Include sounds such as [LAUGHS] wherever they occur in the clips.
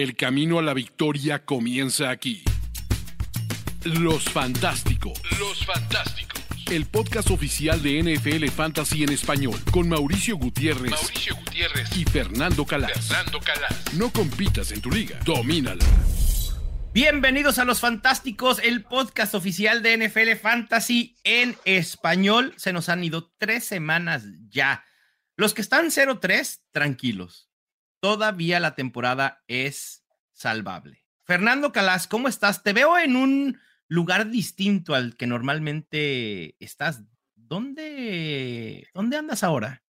El camino a la victoria comienza aquí. Los Fantásticos. Los Fantásticos. El podcast oficial de NFL Fantasy en español con Mauricio Gutiérrez, Mauricio Gutiérrez y Fernando Calas. Fernando Calas. No compitas en tu liga, domínala. Bienvenidos a Los Fantásticos, el podcast oficial de NFL Fantasy en español. Se nos han ido tres semanas ya. Los que están 0-3, tranquilos. Todavía la temporada es salvable. Fernando Calas, ¿cómo estás? Te veo en un lugar distinto al que normalmente estás. ¿Dónde, dónde andas ahora?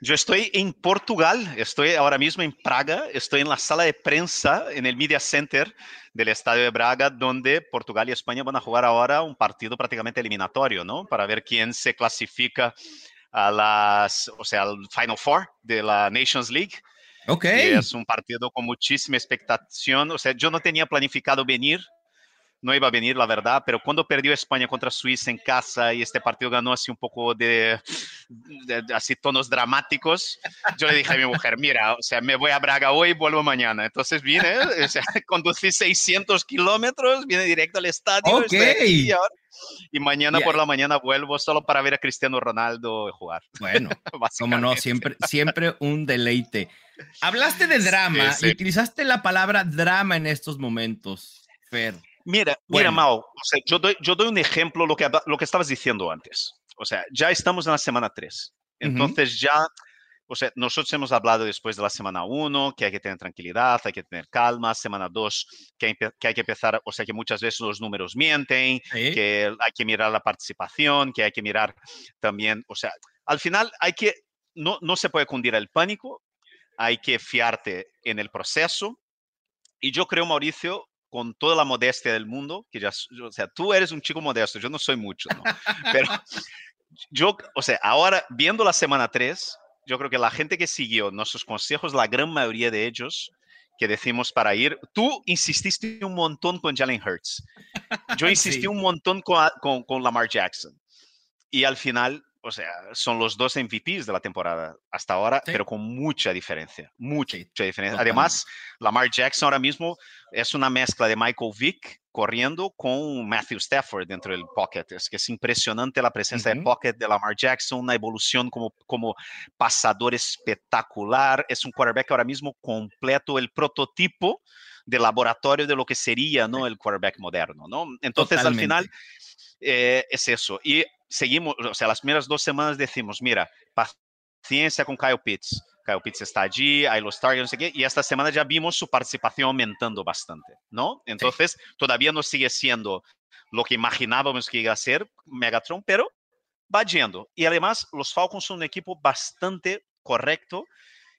Yo estoy en Portugal, estoy ahora mismo en Praga, estoy en la sala de prensa, en el Media Center del Estadio de Braga, donde Portugal y España van a jugar ahora un partido prácticamente eliminatorio, ¿no? Para ver quién se clasifica a las, o sea, al Final Four de la Nations League. Ok. Es un partido con muchísima expectación. O sea, yo no tenía planificado venir, no iba a venir, la verdad, pero cuando perdió España contra Suiza en casa y este partido ganó así un poco de, de, de, así tonos dramáticos, yo le dije a mi mujer, mira, o sea, me voy a Braga hoy, vuelvo mañana. Entonces vine, o sea, [LAUGHS] conducí 600 kilómetros, vine directo al estadio. Ok. aquí ahora, y mañana por la mañana vuelvo solo para ver a Cristiano Ronaldo jugar. [LAUGHS] Bueno, como no, siempre, siempre un deleite. Hablaste de drama Sí, sí. y utilizaste la palabra drama en estos momentos, Fer. Mira, Bueno. mira, Mao, o sea, yo, doy, yo doy un ejemplo lo que, lo que estabas diciendo antes. O sea, ya estamos en la semana 3. Entonces ya, o sea, nosotros hemos hablado después de la semana 1 que hay que tener tranquilidad, hay que tener calma, semana 2 que, que hay que empezar, o sea, que muchas veces los números mienten, Sí. que hay que mirar la participación, que hay que mirar también, o sea, al final hay que, no, no se puede cundir el pánico, hay que fiarte en el proceso. Y yo creo, Mauricio, con toda la modestia del mundo, que ya, o sea, tú eres un chico modesto, yo no soy mucho, ¿no? Pero [LAUGHS] yo, o sea, ahora viendo la semana 3, yo creo que la gente que siguió nuestros consejos, la gran mayoría de ellos que decimos para ir, tú insististe un montón con Jalen Hurts. Yo [LAUGHS] insistí Sí. un montón con, con, con Lamar Jackson. Y al final, o sea, son los dos MVPs de la temporada hasta ahora, Sí. pero con mucha diferencia, mucha, Sí, mucha diferencia. totalmente. Además, Lamar Jackson ahora mismo es una mezcla de Michael Vick corriendo con Matthew Stafford dentro del pocket. Es que es impresionante la presencia de Ujú. pocket de Lamar Jackson, una evolución como, como pasador espectacular. Es un quarterback ahora mismo completo, el prototipo de laboratorio de lo que sería ¿no? el quarterback moderno. ¿no? Entonces, al final, eh, es eso. Y seguimos, o sea, las primeras dos semanas decimos, mira, paciencia con Kyle Pitts. Kyle Pitts está allí, hay los targets, no sé qué, y esta semana ya vimos su participación aumentando bastante, ¿no? Entonces, todavía no sigue siendo lo que imaginábamos que iba a ser Megatron, pero va yendo. Y además, los Falcons son un equipo bastante correcto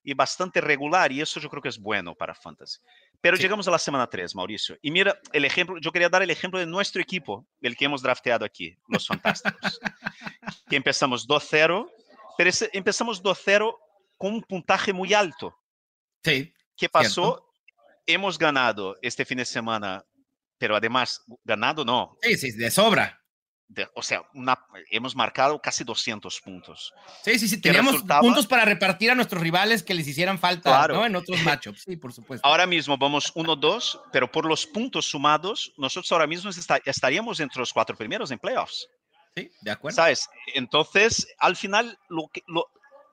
y bastante regular, y eso yo creo que es bueno para Fantasy. Pero Sí. llegamos a la semana 3, Mauricio. Y mira, el ejemplo, yo quería dar el ejemplo de nuestro equipo, el que hemos drafteado aquí, los Fantásticos. [LAUGHS] que empezamos 2-0, pero ese- empezamos 2-0 con un puntaje muy alto. Sí, ¿Qué pasó? Hemos ganado este fin de semana, pero además, ganado no, sí, sí, de sobra. De- o sea, una- hemos marcado casi 200 puntos. Sí, sí, sí. Teníamos resultaba- puntos para repartir a nuestros rivales que les hicieran falta Claro. ¿no? en otros [LAUGHS] matchups. Sí, por supuesto. Ahora mismo vamos 1-2, pero por los puntos sumados, nosotros ahora mismo esta- estaríamos entre los cuatro primeros en playoffs. Sí, de acuerdo. ¿Sabes? Entonces, al final, lo que, lo,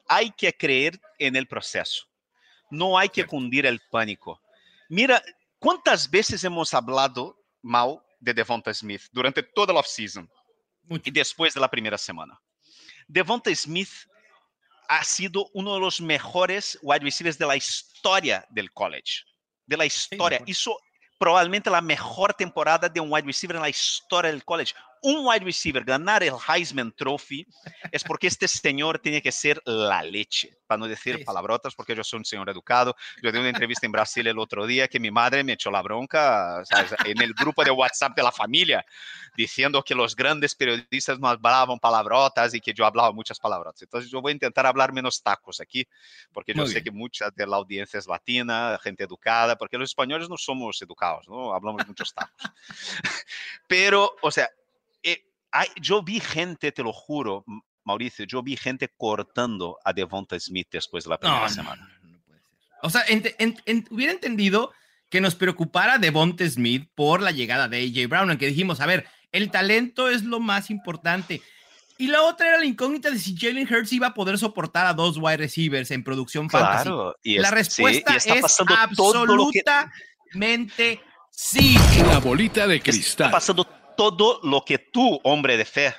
hay que creer en el proceso. No hay que cundir el pánico. Mira, ¿cuántas veces hemos hablado mal de Devonta Smith durante toda la offseason Mucho. y después de la primera semana? Devonta Smith ha sido uno de los mejores wide receivers de la historia del college. De la historia. acuerdo. Hizo probablemente la mejor temporada de un wide receiver en la historia del college. Un wide receiver ganar el Heisman Trophy es porque este señor tiene que ser la leche, para no decir palabrotas, porque yo soy un señor educado. Yo di una entrevista en Brasil el otro día que mi madre me echó la bronca ¿sabes? en el grupo de WhatsApp de la familia, diciendo que los grandes periodistas no hablaban palabrotas y que yo hablaba muchas palabrotas. Entonces yo voy a intentar hablar menos tacos aquí, porque yo Muy sé bien. que mucha de la audiencia es latina, gente educada, porque los españoles no somos educados, ¿no? Hablamos muchos tacos. [LAUGHS] Pero, o sea, hay- yo vi gente, te lo juro, Mauricio, yo vi gente cortando a Devonta Smith después de la primera No, semana. no, no puede ser. O sea, hubiera entendido que nos preocupara Devonte Smith por la llegada de AJ Brown, aunque dijimos, a ver, el talento es lo más importante. Y la otra era la incógnita de si Jalen Hurts iba a poder soportar a dos wide receivers en producción fantasy. Y la respuesta es absolutamente sí. La bolita de cristal. Está pasando todo lo que tú, hombre de fe,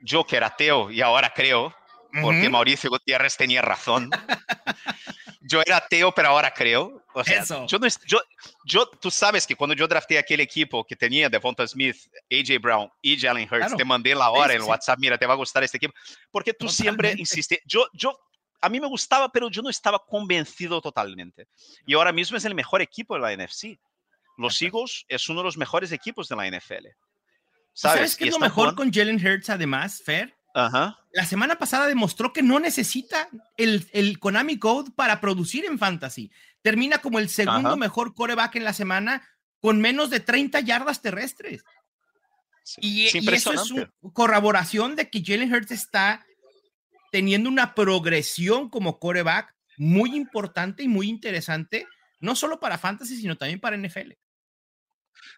yo que era ateo y ahora creo, porque Mauricio Gutiérrez tenía razón. [LAUGHS] yo era ateo, pero ahora creo. O sea, Yo, no, yo, yo, tú sabes que cuando yo drafté aquel equipo que tenía Devonta Smith, AJ Brown y Jalen Hurts, te mandé la hora en WhatsApp, mira, te va a gustar este equipo, porque tú siempre insistes. Yo, yo, a mí me gustaba, pero yo no estaba convencido totalmente. Y ahora mismo es el mejor equipo de la NFC. Los Eagles es uno de los mejores equipos de la NFL. ¿Sabes, ¿Sabes qué es lo mejor con Jalen Hurts además, Fer? La semana pasada demostró que no necesita el, el, Konami Code para producir en Fantasy. Termina como el segundo mejor coreback en la semana con menos de 30 yardas terrestres. y, eso es una corroboración de que Jalen Hurts está teniendo una progresión como coreback muy importante y muy interesante, no solo para Fantasy, sino también para NFL.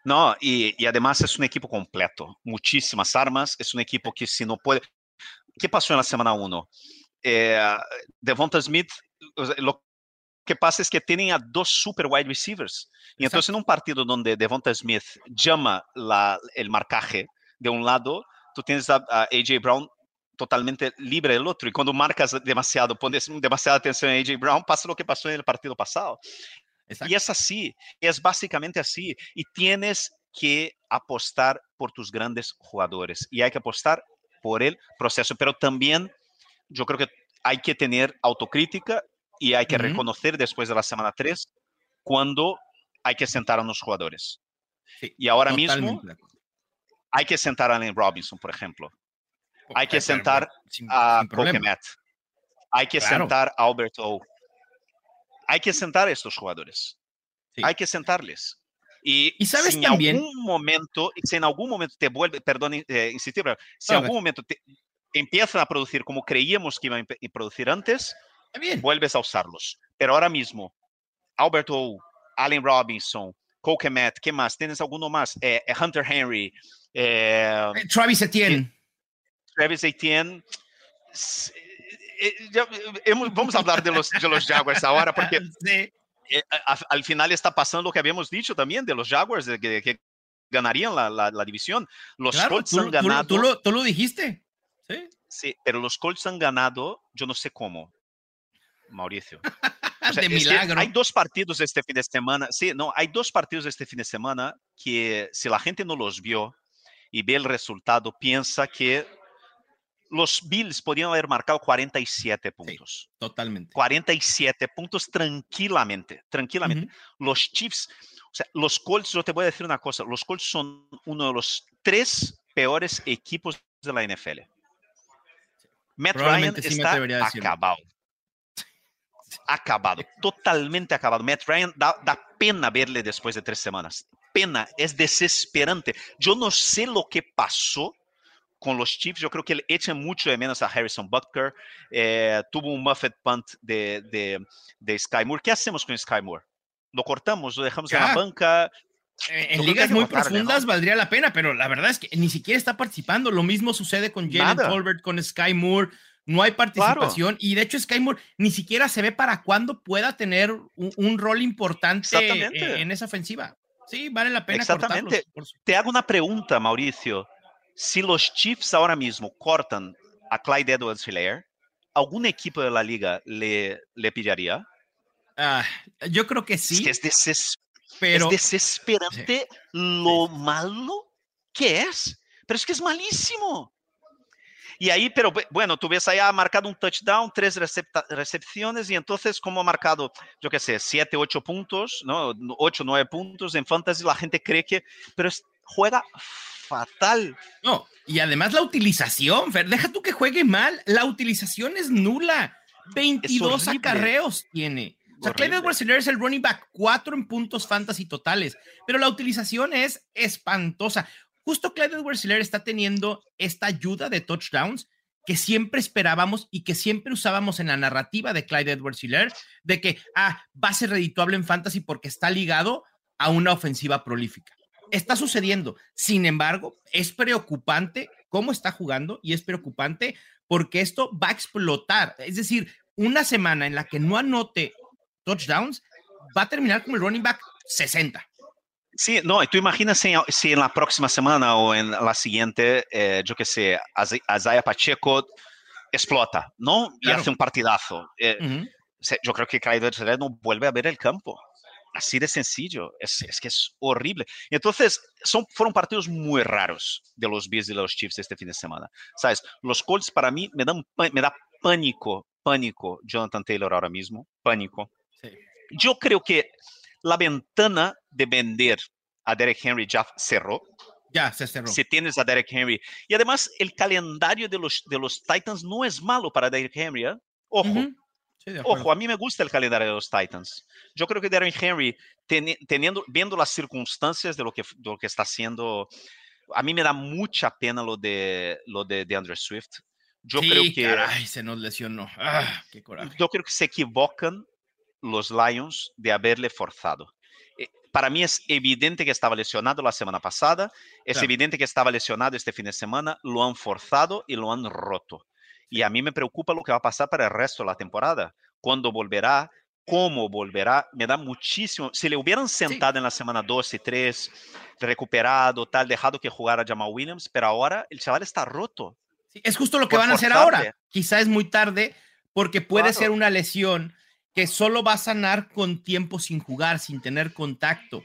No, y, y, además es un equipo completo, muchísimas armas, es un equipo que si no puede, ¿Qué pasó en la semana 1? Eh, Devonta Smith, lo que pasa es que tienen a dos super wide receivers. Y entonces en un partido donde Devonta Smith llama la, el marcaje de un lado, tú tienes a, AJ Brown totalmente libre del otro. Y cuando marcas demasiado, pones demasiada atención a AJ Brown, pasa lo que pasó en el partido pasado. Y es así, es básicamente así. Y tienes que apostar por tus grandes jugadores. Y hay que apostar por el proceso, pero también yo creo que hay que tener autocrítica y hay que reconocer después de la semana 3 cuando hay que sentar a los jugadores. y ahora mismo hay que sentar a Allen Robinson, por ejemplo. Hay que sentar a Coquemet. Hay que sentar a Albert O. Hay que sentar a estos jugadores. Hay que sentarles. Y, sabes si también. En algún momento, si en algún momento te vuelve, perdón, eh, insistir, pero si en algún momento te, empiezan a producir como creíamos que iban a producir antes, vuelves a usarlos. Pero ahora mismo, Alberto, Allen Robinson, Coquemet, ¿qué más? ¿Tienes alguno más? Eh, eh, Hunter Henry. Travis Etienne. Travis Etienne. Vamos a hablar de los, de los Jaguars ahora, porque [LAUGHS] sí. Eh, al final está pasando lo que habíamos dicho también de los Jaguars, de que, ganarían la, la, división. Los Colts han ganado. Tú, lo, tú, lo, dijiste. Sí. Sí, pero los Colts han ganado, yo no sé cómo, Mauricio. [LAUGHS] de milagro. Hay dos partidos este fin de semana. Sí, no, hay dos partidos este fin de semana que si la gente no los vio y ve el resultado, piensa que los Bills podían haber marcado 47 puntos. totalmente. 47 puntos tranquilamente, tranquilamente. Los Chiefs, o sea, los Colts, yo te voy a decir una cosa, los Colts son uno de los tres peores equipos de la NFL. Matt Ryan está acabado. [LAUGHS] Acabado, totalmente acabado. Matt Ryan da, da pena verle después de tres semanas. Pena, es desesperante. Yo no sé lo que pasó con los Chiefs, yo creo que él echa mucho de menos a Harrison Butker. Eh, tuvo un muffet punt de, de, de, Sky Moore. ¿Qué hacemos con Sky Moore? ¿Lo cortamos? ¿Lo dejamos en la banca? Eh, en ligas muy profundas valdría la pena, pero la verdad es que ni siquiera está participando. Lo mismo sucede con Jalen Colbert, con Sky Moore. No hay participación y de hecho Sky Moore ni siquiera se ve para cuándo pueda tener un, rol importante en esa ofensiva. Sí, vale la pena. Exactamente. Te hago una pregunta, Mauricio si los Chiefs ahora mismo cortan a Clyde Edwards Hilaire, ¿algún equipo de la liga le, le pillaría? Ah, yo creo que sí. Es que es, pero... desesperante lo malo que es. Pero es que es malísimo. Y ahí, pero bueno, tú ves ahí ha marcado un touchdown, tres recepciones y entonces como ha marcado, yo qué sé, siete, ocho puntos, ¿no? Ocho, nueve puntos en fantasy, la gente cree que, pero juega fatal. No, y además la utilización, Fer, deja tú que juegue mal, la utilización es nula. 22 acarreos tiene. O sea, Clyde Edwards es el running back, cuatro en puntos fantasy totales, pero la utilización es espantosa. Justo Clyde Edwards está teniendo esta ayuda de touchdowns que siempre esperábamos y que siempre usábamos en la narrativa de Clyde Edwards de que, ah, va a ser redituable en fantasy porque está ligado a una ofensiva prolífica. Está sucediendo. Sin embargo, es preocupante cómo está jugando y es preocupante porque esto va a explotar. Es decir, una semana en la que no anote touchdowns, va a terminar como el running back 60. Sí, no, tú imaginas si, si, en la próxima semana o en la siguiente, eh, yo qué sé, Isaiah Pacheco explota, ¿no? Y claro. hace un partidazo. Eh, uh -huh. Yo creo que Clyde no vuelve a ver el campo. Así de sencillo. Es, es, que es horrible. Entonces, son, fueron partidos muy raros de los Bills y de los Chiefs este fin de semana. ¿Sabes? Los Colts para mí me, dan, me da pánico, pánico Jonathan Taylor ahora mismo. Pánico. Sí. Yo creo que la ventana de vender a Derek Henry ya cerró. Ya se cerró. Si tienes a Derek Henry. Y además, el calendario de los, de los Titans no es malo para Derek Henry. ¿eh? Ojo. Uh -huh. Ojo, a mí me gusta el calendario de los Titans. Yo creo que Derek Henry, ten, teniendo, viendo las circunstancias de lo, que, de lo que está haciendo, a mí me da mucha pena lo de, lo de, de Andrew Swift. Yo sí, creo que. Caray, se nos lesionó. Ah, qué coraje. Yo creo que se equivocan los Lions de haberle forzado. Eh, Para mí es evidente que estaba lesionado la semana pasada, es Claro. evidente que estaba lesionado este fin de semana, lo han forzado y lo han roto. Y a mí me preocupa lo que va a pasar para el resto de la temporada. Cuándo volverá, cómo volverá, me da muchísimo. Si le hubieran sentado en la semana 2 y 3, recuperado, tal, dejado que jugara Jamal Williams, pero ahora el chaval está roto. Sí, es justo lo que van a hacer ahora. Quizá es muy tarde porque puede Claro. ser una lesión que solo va a sanar con tiempo sin jugar, sin tener contacto,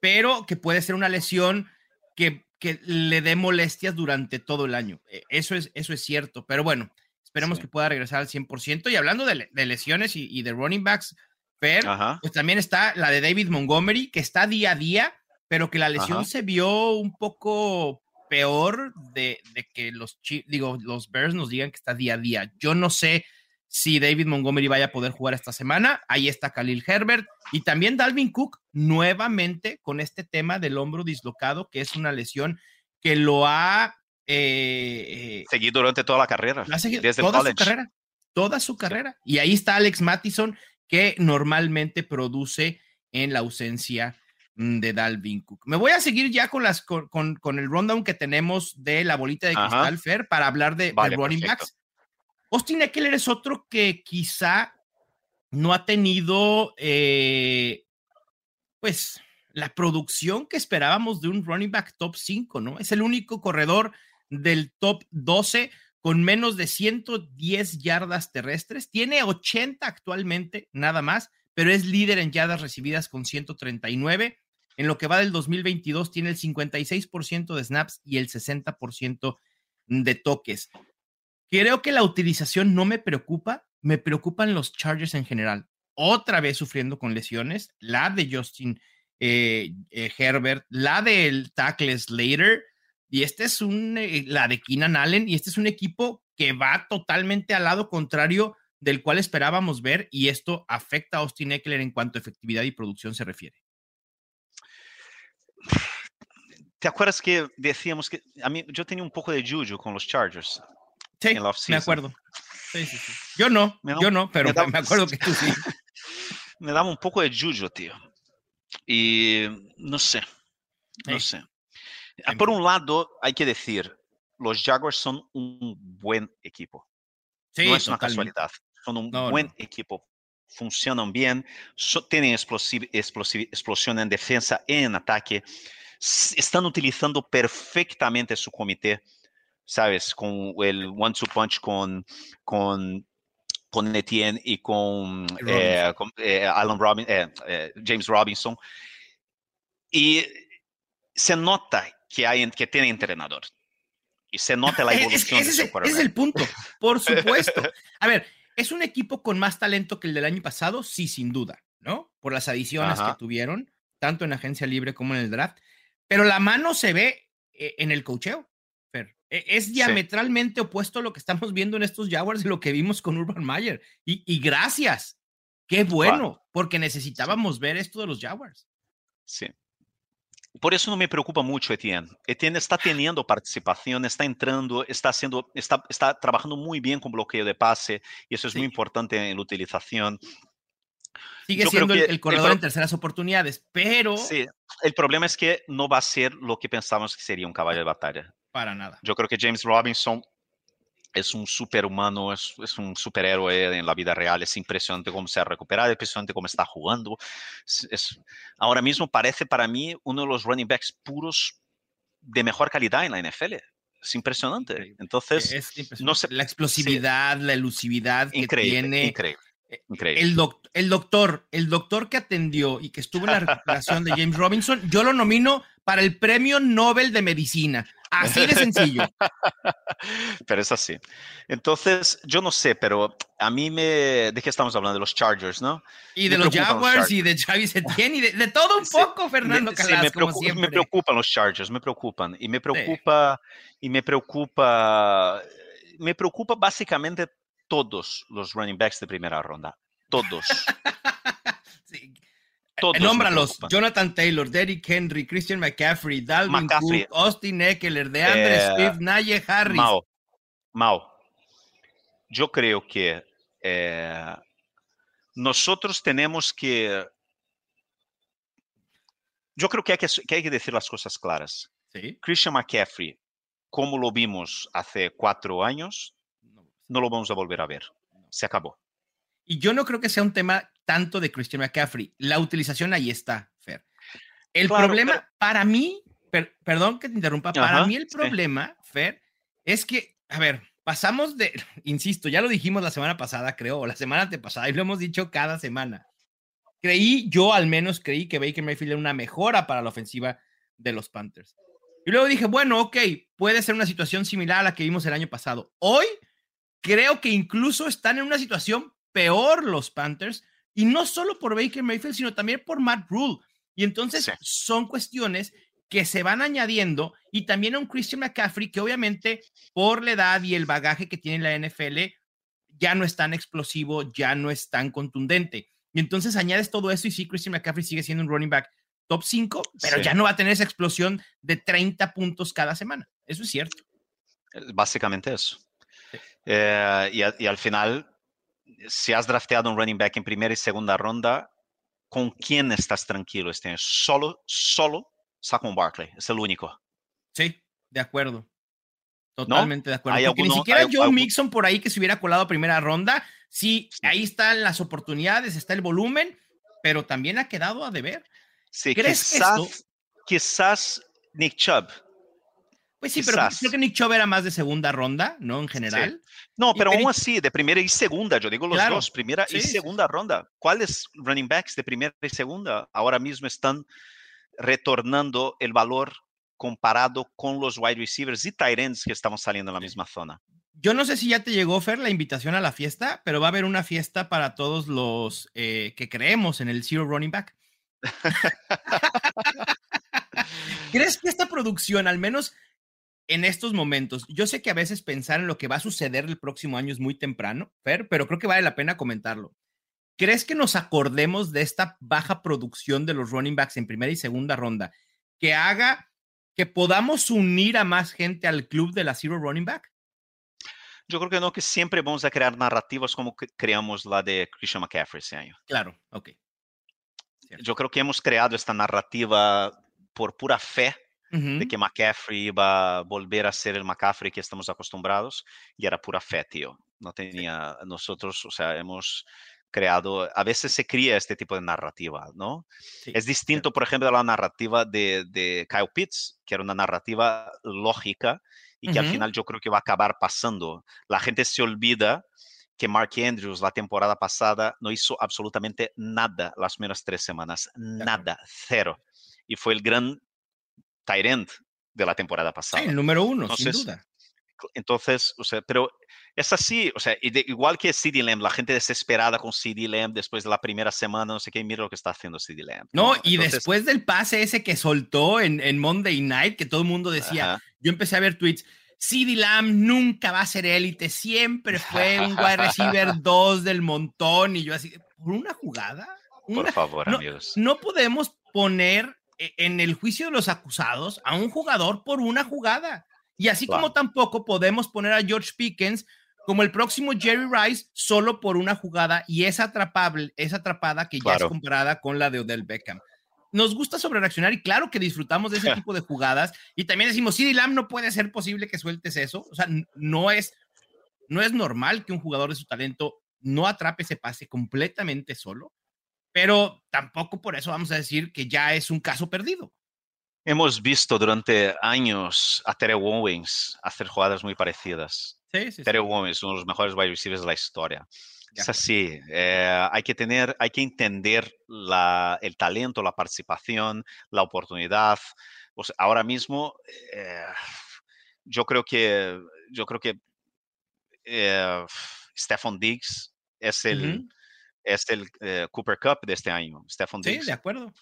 pero que puede ser una lesión que, que le dé molestias durante todo el año. Eh, Eso es, eso es cierto, pero bueno, esperemos Sí. que pueda regresar al 100%. Y hablando de, le- de lesiones y, y de running backs, Fer, Ajá. pues también está la de David Montgomery, que está día a día, pero que la lesión Ajá. se vio un poco peor de, de que los, digo, los Bears nos digan que está día a día. Yo no sé si David Montgomery vaya a poder jugar esta semana. Ahí está Khalil Herbert y también Dalvin Cook nuevamente con este tema del hombro dislocado, que es una lesión que lo ha, eh, eh, Seguí durante toda la carrera. seguido desde el toda su carrera, toda su carrera. Y ahí está Alex Mattison, que normalmente produce en la ausencia mm, de Dalvin Cook. Me voy a seguir ya con, las, con, con- con el rundown que tenemos de la bolita de Ajá. cristal, Fer, para hablar de, running perfecto. backs. Austin Eckler es otro que quizá no ha tenido, eh, pues, la producción que esperábamos de un running back top 5, ¿no? Es el único corredor del top 12 con menos de 110 yardas terrestres. Tiene 80 actualmente, nada más, pero es líder en yardas recibidas con 139. En lo que va del 2022 tiene el 56% de snaps y el 60% de toques. Creo que la utilización no me preocupa, me preocupan los Chargers en general. Otra vez sufriendo con lesiones, la de Justin eh, eh, Herbert, la del tackle Slater, y este es un, eh, la de Keenan Allen, y este es un equipo que va totalmente al lado contrario del cual esperábamos ver, y esto afecta a Austin Eckler en cuanto a efectividad y producción se refiere. ¿Te acuerdas que decíamos que a mí yo tenía un poco de juju con los Chargers? Sí, En la me acuerdo. Sí, sí, sí. Yo no, da- yo no, pero me da- [LAUGHS] me acuerdo que tú sí. [LAUGHS] Me daba un poco de juju, tío. Y no sé, no sé. Ah, Por un lado, hay que decir, los Jaguars son un buen equipo. Sí, no es una totalmente. casualidad. Son un No, buen no. equipo. Funcionan bien, so- tienen explosiv- explosiv- explosión en defensa y en ataque. Están utilizando perfectamente su comité, ¿sabes? Con el one-two punch con, con, con Etienne y con, Robinson. eh, con, eh, Alan Robin, eh, eh, James Robinson. Y se nota que, hay, que tiene entrenador. Y se nota la Es- [LAUGHS] es- evolución ese, de es, su es el punto, por [LAUGHS] supuesto. A ver, es un equipo con más talento que el del año pasado, sí, sin duda, ¿no? Por las adiciones Ajá. que tuvieron, tanto en agencia libre como en el draft. Pero la mano se ve eh, en el cocheo. E- Es diametralmente opuesto a lo que estamos viendo en estos Jaguars de lo que vimos con Urban Meyer. Y, y gracias. Qué bueno, porque necesitábamos ver esto de los Jaguars. Sí. Por eso no me preocupa mucho Etienne. Etienne está teniendo participación, está entrando, está haciendo, está, está trabajando muy bien con bloqueo de pase y eso es muy importante en la utilización. Sigue siendo el, corredor en terceras oportunidades, pero... Sí, el problema es que no va a ser lo que pensábamos que sería un caballo de batalla. Para nada. Yo creo que James Robinson es un superhumano, es, es un superhéroe en la vida real, es impresionante cómo se ha recuperado, es impresionante cómo está jugando. Es, ahora mismo parece para mí uno de los running backs puros de mejor calidad en la NFL. Es impresionante. Entonces, no sé, la explosividad, la elusividad que tiene. Increíble. Increíble. El, el, doctor, el doctor que atendió y que estuvo en la recuperación de James [LAUGHS] Robinson, yo lo nomino para el premio Nobel de Medicina. Así de sencillo. [LAUGHS] pero es así. Entonces, yo no sé, pero a mí me... ¿De qué estamos hablando? De los Chargers, ¿no? Y de los Jaguars y de Travis Etienne y de, todo un poco, Fernando me, Calas, me, me, preocupan los Chargers, me preocupan. Y me preocupa, y me preocupa, me preocupa básicamente todos los running backs de primera ronda. Todos. [LAUGHS] sí. Todos Nómbralos. Jonathan Taylor, Derrick Henry, Christian McCaffrey, Dalvin Cook, Austin Eckler, DeAndre eh, Swift, Naye Harris. Mao, Mao, yo creo que eh, nosotros tenemos que... Yo creo que hay que, que hay que decir las cosas claras. ¿Sí? Christian McCaffrey, como lo vimos hace cuatro años, no lo vamos a volver a ver. Se acabó. Y yo no creo que sea un tema tanto de Christian McCaffrey. La utilización ahí está, Fer. El problema, para mí, perdón que te interrumpa, para mí el problema, Fer, es que, a ver, pasamos de, [LAUGHS] insisto, ya lo dijimos la semana pasada, creo, o la semana antepasada, y lo hemos dicho cada semana. Creí, yo al menos creí que Baker Mayfield era una mejora para la ofensiva de los Panthers. Y luego dije, bueno, ok, puede ser una situación similar a la que vimos el año pasado. Hoy creo que incluso están en una situación peor los Panthers, y no solo por Baker Mayfield, sino también por Matt Rule. Y entonces son cuestiones que se van añadiendo y también a un Christian McCaffrey que obviamente por la edad y el bagaje que tiene la NFL ya no es tan explosivo, ya no es tan contundente. Y entonces añades todo eso y sí, Christian McCaffrey sigue siendo un running back top 5, pero ya no va a tener esa explosión de 30 puntos cada semana. Eso es cierto. Básicamente eso. Eh, y, al final, si has drafteado un running back en primera y segunda ronda, ¿con quién estás tranquilo este año? Solo, solo Saquon Barkley, es el único. Sí, de acuerdo. Totalmente de acuerdo. Porque ni siquiera Joe Mixon por ahí que se hubiera colado primera ronda. Sí, ahí están las oportunidades, está el volumen, pero también ha quedado a deber. Sí, quizás, quizás Nick Chubb pues sí, pero creo que Nick Chubb era más de segunda ronda, ¿no? En general. No, pero aún así, de primera y segunda, yo digo los dos, primera y segunda ronda. ¿Cuáles running backs de primera y segunda ahora mismo están retornando el valor comparado con los wide receivers y tight ends que estamos saliendo en la misma zona? Yo no sé si ya te llegó, Fer, la invitación a la fiesta, pero va a haber una fiesta para todos los eh, que creemos en el Zero Running Back. [LAUGHS] [LAUGHS] ¿Crees que esta producción, al menos en estos momentos, yo sé que a veces pensar en lo que va a suceder el próximo año es muy temprano, Fer, pero creo que vale la pena comentarlo. ¿Crees que nos acordemos de esta baja producción de los running backs en primera y segunda ronda que haga que podamos unir a más gente al club de la Zero Running Back? Yo creo que no, que siempre vamos a crear narrativas como creamos la de Christian McCaffrey ese año. Claro, ok. Yo creo que hemos creado esta narrativa por pura fe de que McCaffrey iba a volver a ser el McCaffrey que estamos acostumbrados y era pura fe, tío. No tenía, nosotros, o sea, hemos creado, a veces se cría este tipo de narrativa, ¿no? es distinto, por ejemplo, a la narrativa de, de, Kyle Pitts, que era una narrativa lógica y que al final yo creo que va a acabar pasando. La gente se olvida que Mark Andrews la temporada pasada no hizo absolutamente nada las primeras tres semanas, nada, cero. Y fue el gran Tyrant de la temporada pasada. el número uno, sin duda. Entonces, o sea, pero es así, o sea, igual que CD Lamb, la gente desesperada con CD Lamb después de la primera semana, no sé qué, mira lo que está haciendo CD Lamb. No, y después del pase ese que soltó en, en Monday Night, que todo el mundo decía, yo empecé a ver tweets, CD Lamb nunca va a ser élite, siempre fue un wide receiver [LAUGHS] 2 del montón, y yo así, por una jugada. por favor, no, amigos. No podemos poner en el juicio de los acusados a un jugador por una jugada. Y así como tampoco podemos poner a George Pickens como el próximo Jerry Rice solo por una jugada y es atrapable, es atrapada que ya es comparada con la de Odell Beckham. Nos gusta sobrereaccionar y claro que disfrutamos de ese [LAUGHS] tipo de jugadas y también decimos, sí, Lam no puede ser posible que sueltes eso, o sea, no es no es normal que un jugador de su talento no atrape ese pase completamente solo, pero tampoco por eso vamos a decir que ya es un caso perdido. Hemos visto durante años a Terry Owens hacer jugadas muy parecidas. Sí, sí, Terry Owens, uno de los mejores wide receivers de la historia. Es así, eh, hay que tener, hay que entender la, el talento, la participación, la oportunidad. ahora mismo, eh, yo creo que, yo creo que eh, Diggs es el, es el eh, Cooper Cup de este año. Stephon Diggs. Sí, de acuerdo.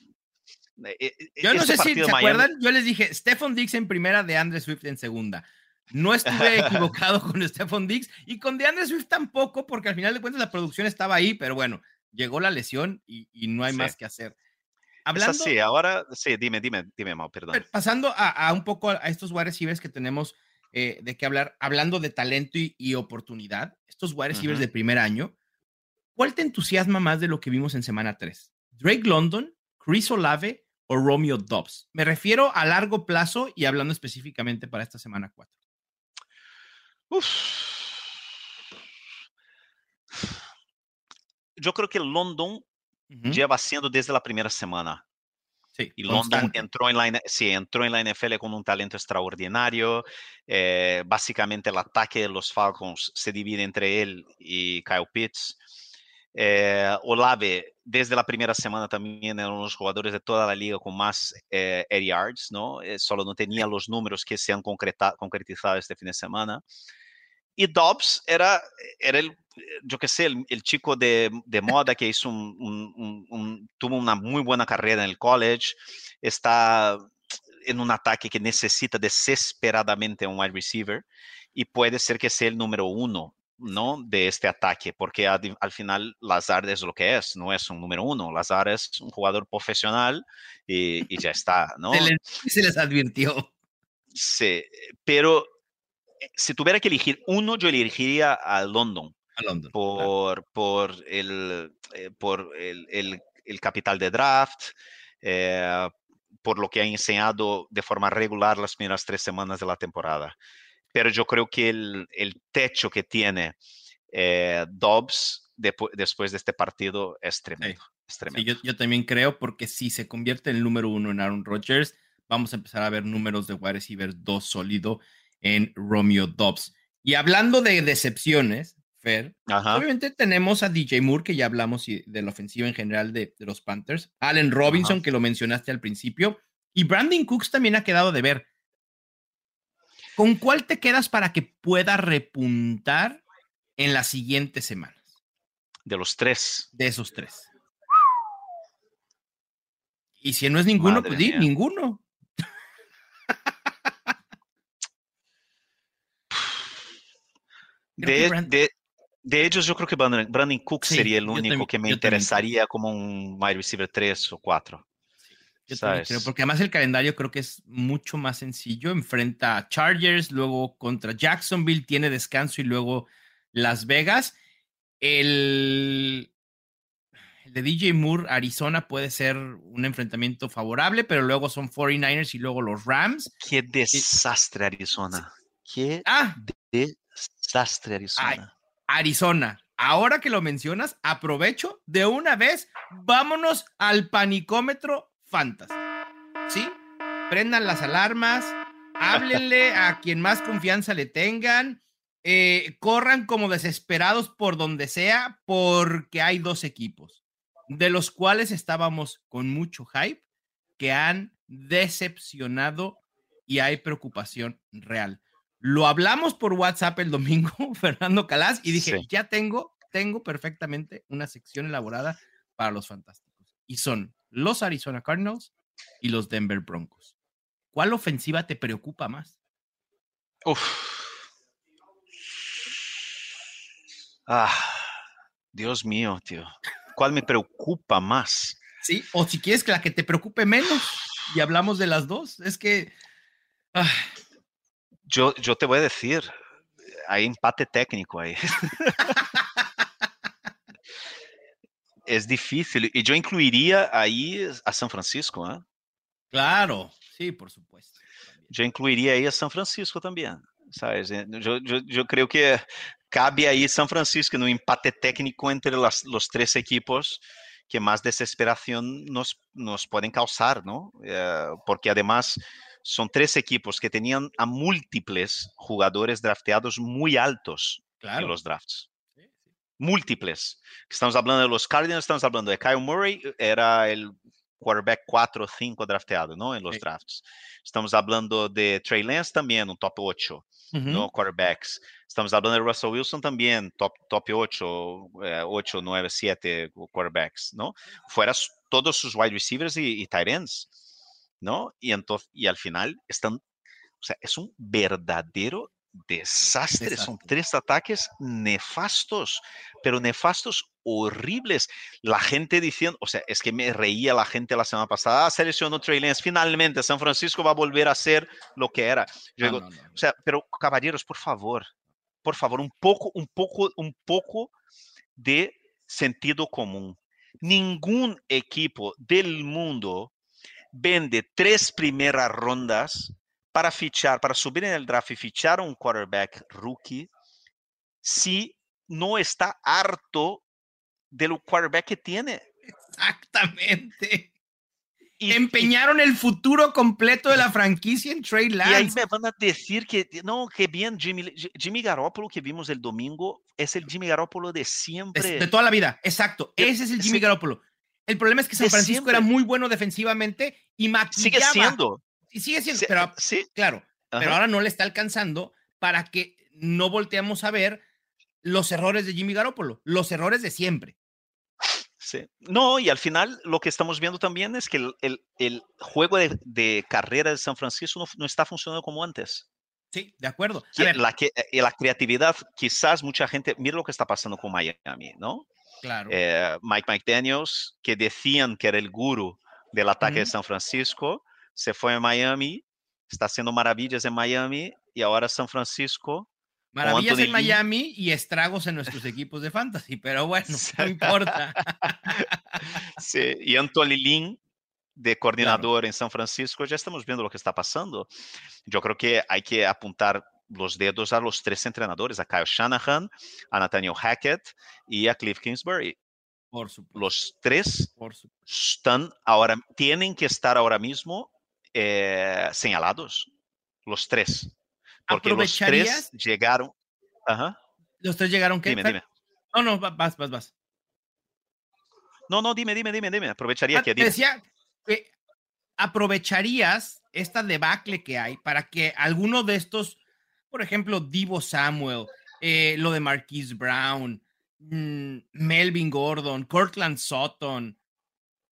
Eh, eh, yo no sé si se acuerdan, yo les dije Stephon Diggs en primera, de Andre Swift en segunda. No estuve [LAUGHS] equivocado con Stephon Diggs y con DeAndre Swift tampoco, porque al final de cuentas la producción estaba ahí, pero bueno, llegó la lesión y, no hay más que hacer. Hablando, sí, ahora sí, dime, dime, dime, Mau, perdón. Pasando a, un poco a estos wide receivers que tenemos eh, de qué hablar, hablando de talento y, oportunidad, estos wide receivers de primer año, ¿cuál te entusiasma más de lo que vimos en semana 3? ¿Drake London, Chris Olave o Romeo Dobbs? Me refiero a largo plazo y hablando específicamente para esta semana 4. Yo creo que London lleva siendo desde la primera semana. Sí, y London entró en, la, sí, entró en la NFL con un talento extraordinario. Eh, básicamente el ataque de los Falcons se divide entre él y Kyle Pitts. Eh, Olave, desde la primera semana también era uno de los jugadores de toda la liga con más eh, air yards, ¿no? Eh, solo no tenía los números que se han concretizado este fin de semana. Y Dobbs era, era el, yo qué sé, el, chico de, de, moda que hizo un, tuvo una muy buena carrera en el college, está en un ataque que necesita desesperadamente un wide receiver y puede ser que sea el número uno ¿no? de este ataque, porque al, final Lazard es lo que es, no es un número uno, Lazard es un jugador profesional y, y ya está, [LAUGHS] ¿no? Se les, se les advirtió. Sí, pero si tuviera que elegir uno, yo elegiría a London. A London. Por, por, el, eh, por el, el, capital de draft, eh, por lo que ha enseñado de forma regular las primeras tres semanas de la temporada. Pero yo creo que el, el techo que tiene eh, Dobbs después de este partido es tremendo. yo, yo, también creo, porque si se convierte en el número uno en Aaron Rodgers, vamos a empezar a ver números de wide receiver 2 sólido en Romeo Dobbs. Y hablando de decepciones, Fer, obviamente tenemos a DJ Moore, que ya hablamos de la ofensiva en general de, los Panthers, Allen Robinson, que lo mencionaste al principio, y Brandon Cooks también ha quedado de ver. ¿Con cuál te quedas para que pueda repuntar en las siguientes semanas? De los tres. De esos tres. Y si no es ninguno, pues di, ninguno. [SIGHS] De, de, ellos, yo creo que Brandon, Cook sería el único que me interesaría como un wide receiver 3 o 4. Yo creo, porque además el calendario creo que es mucho más sencillo. Enfrenta a Chargers, luego contra Jacksonville, tiene descanso y luego Las Vegas. El, el de DJ Moore, Arizona, puede ser un enfrentamiento favorable, pero luego son 49ers y luego los Rams. Qué desastre, Arizona. Qué ah, desastre Arizona. Arizona. Ahora que lo mencionas, aprovecho de una vez, vámonos al panicómetro Fantasy. ¿Sí? Prendan las alarmas, háblenle a quien más confianza le tengan, eh, corran como desesperados por donde sea, porque hay dos equipos, de los cuales estábamos con mucho hype, que han decepcionado y hay preocupación real. Lo hablamos por WhatsApp el domingo, [LAUGHS] Fernando Calas, y dije, ya tengo, tengo perfectamente una sección elaborada para los fantásticos. Y son los Arizona Cardinals y los Denver Broncos. ¿Cuál ofensiva te preocupa más? Uf. Ah, Dios mío, tío. ¿Cuál me preocupa más? Sí, o si quieres que la que te preocupe menos. y hablamos de las dos. Es que. Ah. Yo, yo te voy a decir, hay empate técnico ahí. [LAUGHS] es difícil. Y yo incluiría ahí a San Francisco. ¿eh? Claro, sí, por supuesto. Yo incluiría ahí a San Francisco también. ¿sabes? Yo, yo, yo creo que cabe ahí San Francisco un empate técnico entre las, los tres equipos que más desesperación nos, nos pueden causar, ¿no? Eh, porque además son tres equipos que tenían a múltiples jugadores drafteados muy altos en los drafts. Múltiples. Estamos hablando de los Cardinals, estamos hablando de Kyle Murray, era el quarterback 4 o 5 drafteado, ¿no? En los drafts. Estamos hablando de Trey Lance también, un top 8, ¿no? Quarterbacks. Estamos hablando de Russell Wilson también, top, top 8, 8, 9, 7 quarterbacks, ¿no? Fuera todos sus wide receivers y, y tight ends. ¿no? Y, entonces, y al final están, o sea, es un verdadero desastre. Son tres ataques nefastos, pero nefastos horribles. La gente diciendo, o sea, es que me reía la gente la semana pasada, ah, seleccionó Trey Lance, finalmente San Francisco va a volver a ser lo que era. Yo digo, o sea, pero caballeros, por favor, por favor, un poco, un poco, un poco de sentido común. Ningún equipo del mundo vende tres primeras rondas para fichar, para subir en el draft y fichar un quarterback rookie si no está harto del quarterback que tiene. Exactamente. Y, Empeñaron el futuro completo de la franquicia en Trey Lance. Y ahí me van a decir que no, que bien Jimmy, Jimmy Garoppolo que vimos el domingo es el Jimmy Garoppolo de siempre. de toda la vida, exacto. Ese es el Jimmy Garoppolo. El problema es que San Francisco era muy bueno defensivamente y maquillaba. Sigue siendo. Y sigue siendo, pero sí. claro, pero ahora no le está alcanzando para que no volteamos a ver los errores de Jimmy Garoppolo, los errores de siempre. Sí. No, y al final lo que estamos viendo también es que el, el, juego de, de, carrera de San Francisco no, no, está funcionando como antes. Sí, de acuerdo. la, que, la creatividad, quizás mucha gente, mira lo que está pasando con Miami, ¿no? Claro. Eh, Mike McDaniels, que decían que era el guru del ataque de San Francisco, se fue a Miami, está haciendo maravillas en Miami y ahora San Francisco. Maravillas en Miami y estragos en nuestros equipos de fantasy, pero bueno, [LAUGHS] no importa. sí, y Anthony Lynn de coordinador en San Francisco, ya estamos viendo lo que está pasando. Yo creo que hay que apuntar los dedos a los tres entrenadores, a Kyle Shanahan, a Nathaniel Hackett y a Cliff Kingsbury. Por supuesto. Los tres están ahora, tienen que estar ahora mismo eh, señalados. Los tres. Porque los tres llegaron. Ajá. ¿Los tres llegaron qué? Dime, dime. No, no, vas, vas, vas. No, no, dime, dime, dime, dime. Aprovecharía ah, que. Decía que aprovecharías esta debacle que hay para que alguno de estos por ejemplo, Divo Samuel, eh, lo de Marquise Brown, mm, Melvin Gordon, Cortland Sutton,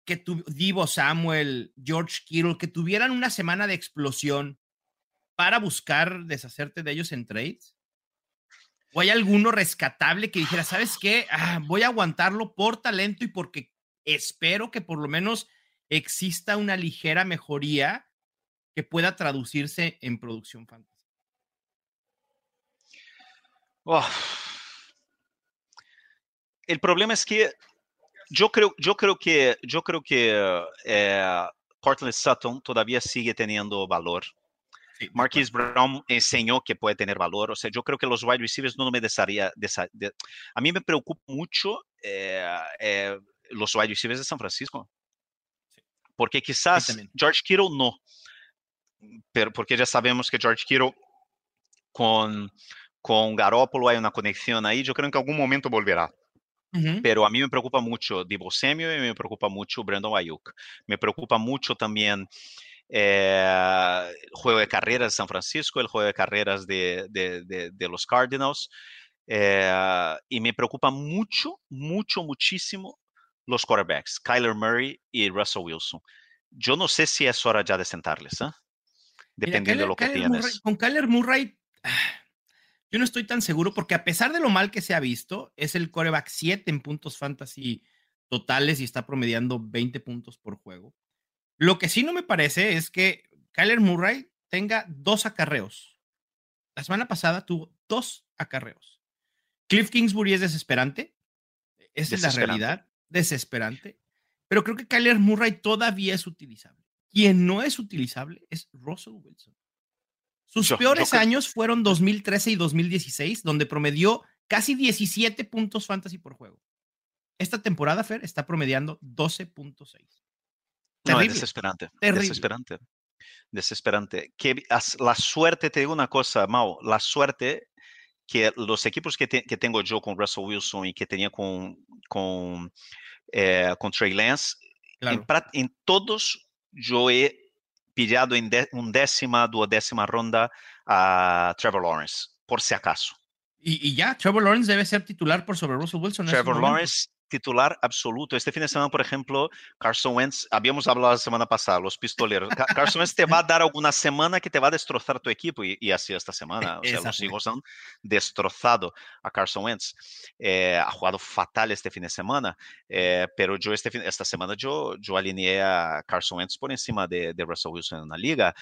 que tu, Divo Samuel, George Kittle, que tuvieran una semana de explosión para buscar deshacerte de ellos en trades? ¿O hay alguno rescatable que dijera, sabes qué, ah, voy a aguantarlo por talento y porque espero que por lo menos exista una ligera mejoría que pueda traducirse en producción fantasy? El problema es que yo creo, yo creo que, yo creo que eh, Cortland Sutton todavía sigue teniendo valor. Marquise Brown enseñó que puede tener valor. O sea, yo creo que los wide receivers no me desaría. a mí me preocupa mucho eh, eh, los wide receivers de San Francisco. Porque quizás George Kittle no. Pero porque ya sabemos que George Kittle con con Garópolo hay una conexión ahí, yo creo que en algún momento volverá. Pero a mí me preocupa mucho Divo Samuel y me preocupa mucho Brandon Ayuk. Me preocupa mucho también eh, el juego de carreras de San Francisco, el juego de carreras de, de, de, los Cardinals. Eh, y me preocupa mucho, mucho, muchísimo los quarterbacks, Kyler Murray y Russell Wilson. Yo no sé si es hora ya de sentarles, ¿eh? dependiendo de lo que tienes. con Kyler Murray, yo no estoy tan seguro porque a pesar de lo mal que se ha visto, es el coreback 7 en puntos fantasy totales y está promediando 20 puntos por juego. Lo que sí no me parece es que Kyler Murray tenga dos acarreos. La semana pasada tuvo dos acarreos. Cliff Kingsbury es desesperante. Esa es la realidad. Desesperante. Pero creo que Kyler Murray todavía es utilizable. Quien no es utilizable es Russell Wilson. Sus peores años fueron 2013 y 2016, donde promedió casi 17 puntos fantasy por juego. Esta temporada, Fer, está promediando 12.6. No, es desesperante. Desesperante. Desesperante. Que la suerte, te digo una cosa, Mau, la suerte que los equipos que, que tengo yo con Russell Wilson y que tenía con, con, eh, con Trey Lance, en, en, todos yo he pillado en de, un décima, duodécima ronda a Trevor Lawrence, por si acaso. Y, y, ya, Trevor Lawrence debe ser titular por sobre Russell Wilson. Trevor Lawrence titular absoluto. Este fin de semana, por ejemplo, Carson Wentz, habíamos hablado la semana pasada, los pistoleros. Carson Wentz te va a dar alguna semana que te va a destrozar tu equipo y, y así esta semana. O sea, los Eagles han destrozado a Carson Wentz. Eh, ha jugado fatal este fin de semana, eh, pero yo este fin, esta semana yo, yo alineé a Carson Wentz por encima de, de Russell Wilson en la liga.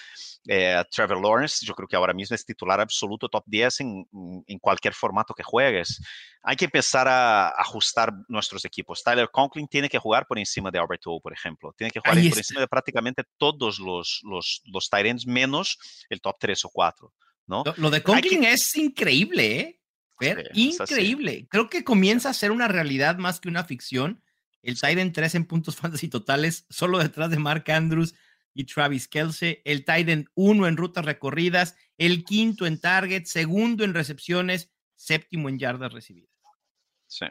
Eh, Trevor Lawrence, yo creo que ahora mismo es titular absoluto, top 10 en, en cualquier formato que juegues. Hay que empezar a ajustar nuestros equipos. Tyler Conklin tiene que jugar por encima de Albert O, por ejemplo. Tiene que jugar por encima de prácticamente todos los, los, los menos el top 3 o 4. ¿no? Lo, de Conklin es increíble, ¿eh? increíble. Creo que comienza a ser una realidad más que una ficción. El Titan 3 en puntos [LAUGHS] fantasy totales, solo detrás de Mark Andrews y Travis Kelsey. El Titan 1 en rutas recorridas, el quinto en target, segundo en recepciones, séptimo en yardas recibidas.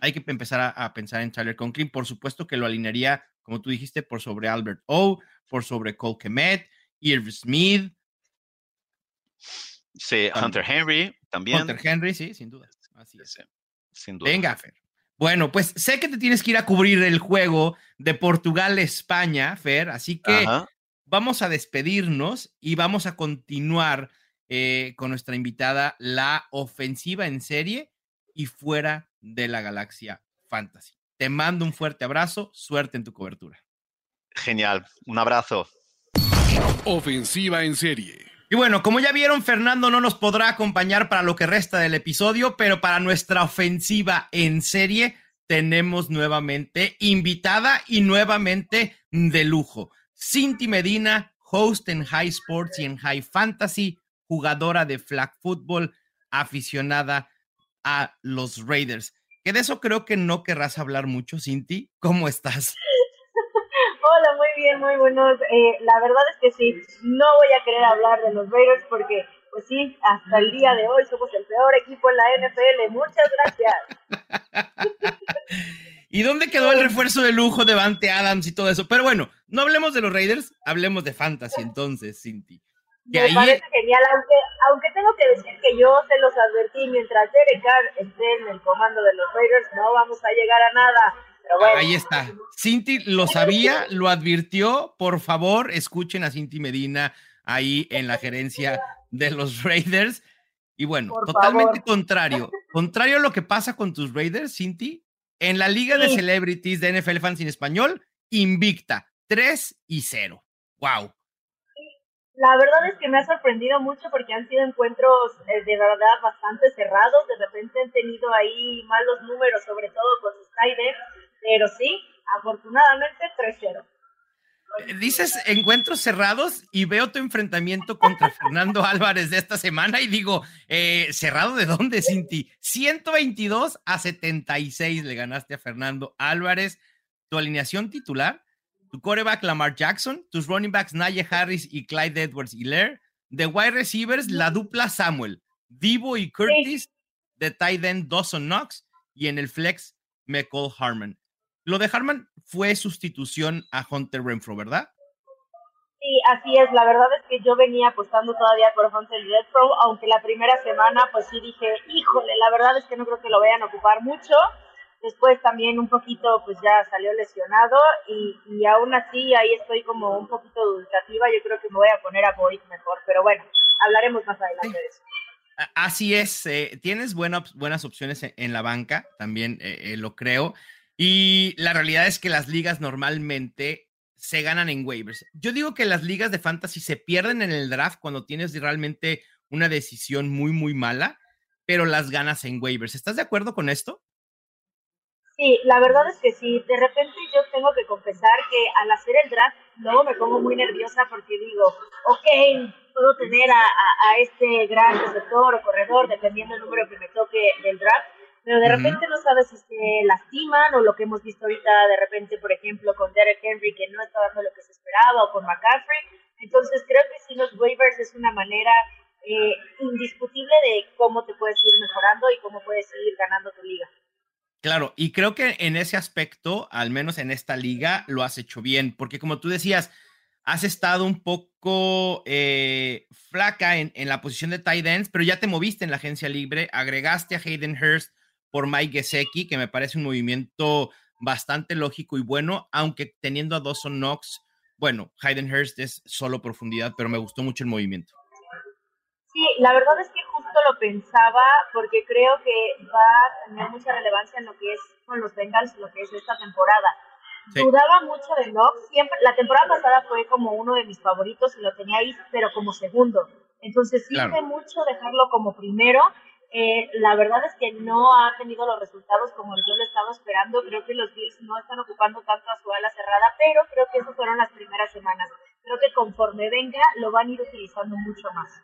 Hay que empezar a, pensar en Tyler Conklin. Por supuesto que lo alinearía, como tú dijiste, por sobre Albert O, por sobre Cole Kemet, Irv Smith. Sí, Hunter Henry también. Hunter Henry, sí, sin duda. Así es. sin duda. Venga, Fer. Bueno, pues sé que te tienes que ir a cubrir el juego de Portugal-España, Fer, así que vamos a despedirnos y vamos a continuar eh, con nuestra invitada, la ofensiva en serie y fuera de la galaxia fantasy. Te mando un fuerte abrazo, suerte en tu cobertura. Genial, un abrazo. Ofensiva en serie. Y bueno, como ya vieron, Fernando no nos podrá acompañar para lo que resta del episodio, pero para nuestra ofensiva en serie tenemos nuevamente invitada y nuevamente de lujo. Cinti Medina, host en High Sports y en High Fantasy, jugadora de flag football, aficionada a los Raiders. Que de eso creo que no querrás hablar mucho, Cinti. [LAUGHS] ¿Cómo estás? Hola, muy bien, muy buenos. Eh, la verdad es que sí, no voy a querer hablar de los Raiders porque, pues sí, hasta el día de hoy somos el peor equipo en la NFL. Muchas gracias. [LAUGHS] ¿Y dónde quedó el refuerzo de lujo de Vante Adams y todo eso? Pero bueno, no hablemos de los Raiders, hablemos de Fantasy entonces, Cinti. Me parece genial, aunque, aunque tengo que decir que yo se los advertí, mientras Derek Carr esté en el comando de los Raiders, no vamos a llegar a nada. Ahí está. Cinti lo sabía, lo advirtió. Por favor, escuchen a Cinti Medina ahí en la gerencia de los Raiders. Y bueno, totalmente contrario. Contrario a lo que pasa con tus Raiders, Cinti, en la Liga de Celebrities de NFL Fans en Español, invicta 3 y 0. ¡Wow! La verdad es que me ha sorprendido mucho porque han sido encuentros eh, de verdad bastante cerrados. De repente han tenido ahí malos números, sobre todo con sus pero sí, afortunadamente 3-0. Eh, dices encuentros cerrados y veo tu enfrentamiento contra [LAUGHS] Fernando Álvarez de esta semana y digo, eh, ¿cerrado de dónde, Cinti? 122 a 76 le ganaste a Fernando Álvarez. Tu alineación titular tu coreback Lamar Jackson, tus running backs Najee Harris y Clyde Edwards Hiller, de wide receivers la dupla Samuel, Divo y Curtis, de tight end Dawson Knox y en el flex McCall Harmon. Lo de Harmon fue sustitución a Hunter Renfro, ¿verdad? Sí, así es. La verdad es que yo venía apostando todavía por Hunter Renfro, aunque la primera semana pues sí dije, híjole, la verdad es que no creo que lo vayan a ocupar mucho. Después también un poquito, pues ya salió lesionado y, y aún así ahí estoy como un poquito dubitativa. Yo creo que me voy a poner a Boyd mejor, pero bueno, hablaremos más adelante de eso. Así es, eh, tienes buenas buenas opciones en, la banca, también eh, eh, lo creo. Y la realidad es que las ligas normalmente se ganan en waivers. Yo digo que las ligas de fantasy se pierden en el draft cuando tienes realmente una decisión muy, muy mala, pero las ganas en waivers. ¿Estás de acuerdo con esto? Sí, la verdad es que sí. De repente yo tengo que confesar que al hacer el draft luego me pongo muy nerviosa porque digo, ok, puedo tener a, a, este gran receptor o corredor, dependiendo del número que me toque del draft, pero de repente no sabes si se lastiman o lo que hemos visto ahorita de repente, por ejemplo, con Derek Henry que no está dando lo que se esperaba o con McCaffrey. Entonces creo que si los waivers es una manera eh, indiscutible de cómo te puedes ir mejorando y cómo puedes ir ganando tu liga. Claro, y creo que en ese aspecto, al menos en esta liga, lo has hecho bien, porque como tú decías, has estado un poco eh, flaca en, en, la posición de tight ends, pero ya te moviste en la agencia libre, agregaste a Hayden Hurst por Mike Gesecki, que me parece un movimiento bastante lógico y bueno, aunque teniendo a Dawson Knox, bueno, Hayden Hurst es solo profundidad, pero me gustó mucho el movimiento. Sí, la verdad es que justo lo pensaba porque creo que va a tener mucha relevancia en lo que es con los Bengals, lo que es esta temporada. Dudaba mucho de Knox, siempre, la temporada pasada fue como uno de mis favoritos y lo tenía ahí, pero como segundo. Entonces sí mucho dejarlo como primero. Eh, la verdad es que no ha tenido los resultados como yo lo estaba esperando. Creo que los Bills no están ocupando tanto a su ala cerrada, pero creo que esas fueron las primeras semanas. Creo que conforme venga lo van a ir utilizando mucho más.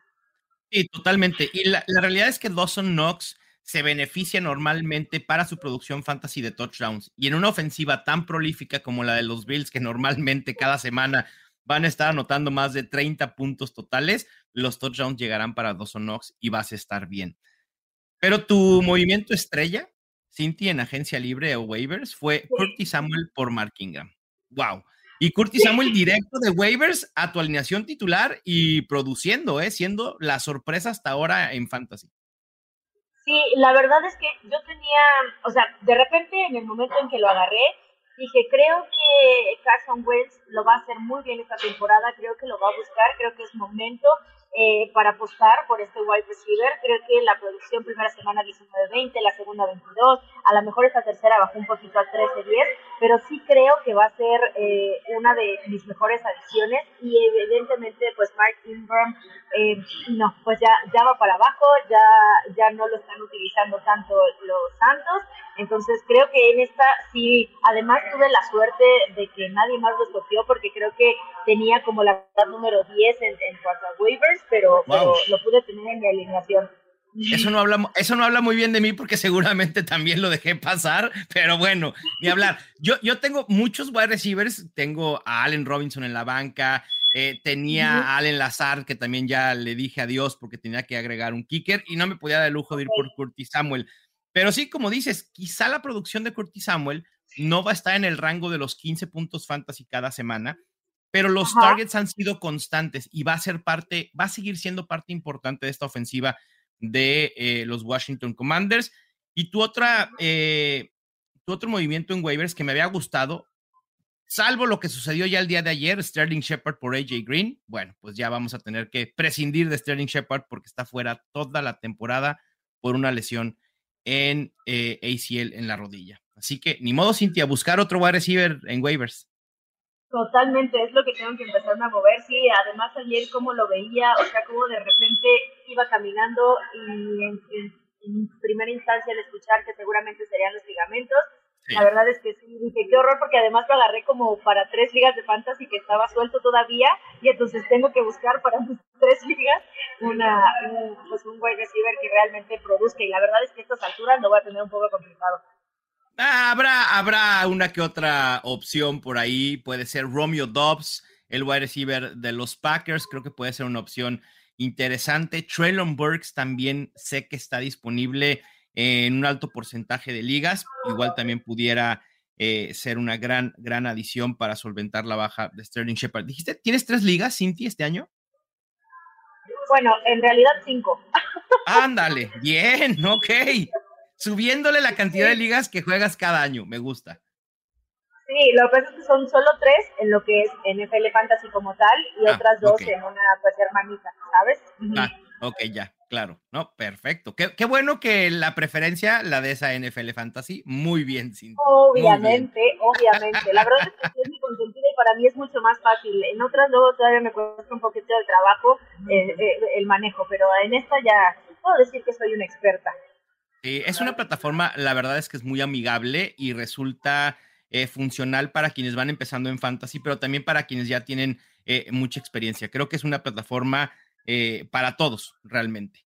Sí, totalmente. Y la, realidad es que Dawson Knox se beneficia normalmente para su producción fantasy de touchdowns. Y en una ofensiva tan prolífica como la de los Bills, que normalmente cada semana van a estar anotando más de 30 puntos totales, los touchdowns llegarán para Dawson Knox y vas a estar bien. Pero tu movimiento estrella, Cinti, en agencia libre o waivers, fue Curtis Samuel por Mark Ingram. ¡Wow! Y Curtis Samuel directo de waivers a tu alineación titular y produciendo, ¿eh? siendo la sorpresa hasta ahora en Fantasy. Sí, la verdad es que yo tenía, o sea, de repente en el momento en que lo agarré, dije, creo que Carson Wells lo va a hacer muy bien esta temporada, creo que lo va a buscar, creo que es momento eh, para apostar por este wide receiver. Creo que la producción primera semana 19-20, la segunda 22, a lo mejor esta tercera bajó un poquito a 13-10, pero sí creo que va a ser eh, una de mis mejores adiciones y evidentemente pues Mark Ingram, eh, no, pues ya, ya va para abajo, ya, ya no lo están utilizando tanto los Santos, entonces creo que en esta sí, además tuve la suerte de que nadie más lo escogió porque creo que tenía como la número 10 en, en cuanto a waivers, pero, lo pude tener en mi alineación. Eso [LAUGHS] no, habla, eso no habla muy bien de mí porque seguramente también lo dejé pasar, pero bueno, ni hablar. Yo, yo tengo muchos wide receivers, tengo a Allen Robinson en la banca, eh, tenía a Allen Lazar, que también ya le dije adiós porque tenía que agregar un kicker y no me podía dar el lujo de ir por Curtis Samuel. Pero sí, como dices, quizá la producción de Curtis Samuel no va a estar en el rango de los 15 puntos fantasy cada semana, pero los targets han sido constantes y va a ser parte, va a seguir siendo parte importante de esta ofensiva de eh, los Washington Commanders. Y tu otra, eh, tu otro movimiento en waivers que me había gustado, salvo lo que sucedió ya el día de ayer, Sterling Shepard por AJ Green, bueno, pues ya vamos a tener que prescindir de Sterling Shepard porque está fuera toda la temporada por una lesión en eh, ACL en la rodilla. Así que ni modo, Cintia, buscar otro wide receiver en waivers. Totalmente, es lo que tengo que empezar a mover. Sí, además ayer como lo veía, o sea, como de repente iba caminando y en, primera instancia al escuchar que seguramente serían los ligamentos, la verdad es que sí, dije, qué horror, porque además lo agarré como para tres ligas de fantasy que estaba suelto todavía, y entonces tengo que buscar para [LAUGHS] mis tres ligas una, un, pues un wide receiver que realmente produzca, y la verdad es que a estas alturas lo voy a tener un poco complicado. Ah, habrá, habrá una que otra opción por ahí. Puede ser Romeo Dobbs, el wide receiver de los Packers. Creo que puede ser una opción interesante. Traylon Burks también sé que está disponible en un alto porcentaje de ligas. Igual también pudiera eh, ser una gran, gran adición para solventar la baja de Sterling Shepard. Dijiste, ¿tienes tres ligas, Cinti, este año? Bueno, en realidad cinco. Ándale, bien, ok subiéndole la cantidad de ligas que juegas cada año. Me gusta. Sí, lo que pasa es que son solo tres en lo que es NFL Fantasy como tal y ah, otras dos en una pues hermanita, ¿sabes? Ah, ok, ya, claro. No, perfecto. Qué, qué, bueno que la preferencia, la de esa NFL Fantasy, muy bien, Cintia. Obviamente, obviamente. La verdad es que es mi consentida y para mí es mucho más fácil. En otras luego todavía me cuesta un poquito de trabajo eh, eh, el manejo, pero en esta ya puedo decir que soy una experta. es una plataforma, la verdad es que es muy amigable y resulta eh, funcional para quienes van empezando en fantasy, pero también para quienes ya tienen mucha experiencia. Creo que es una plataforma para todos, realmente.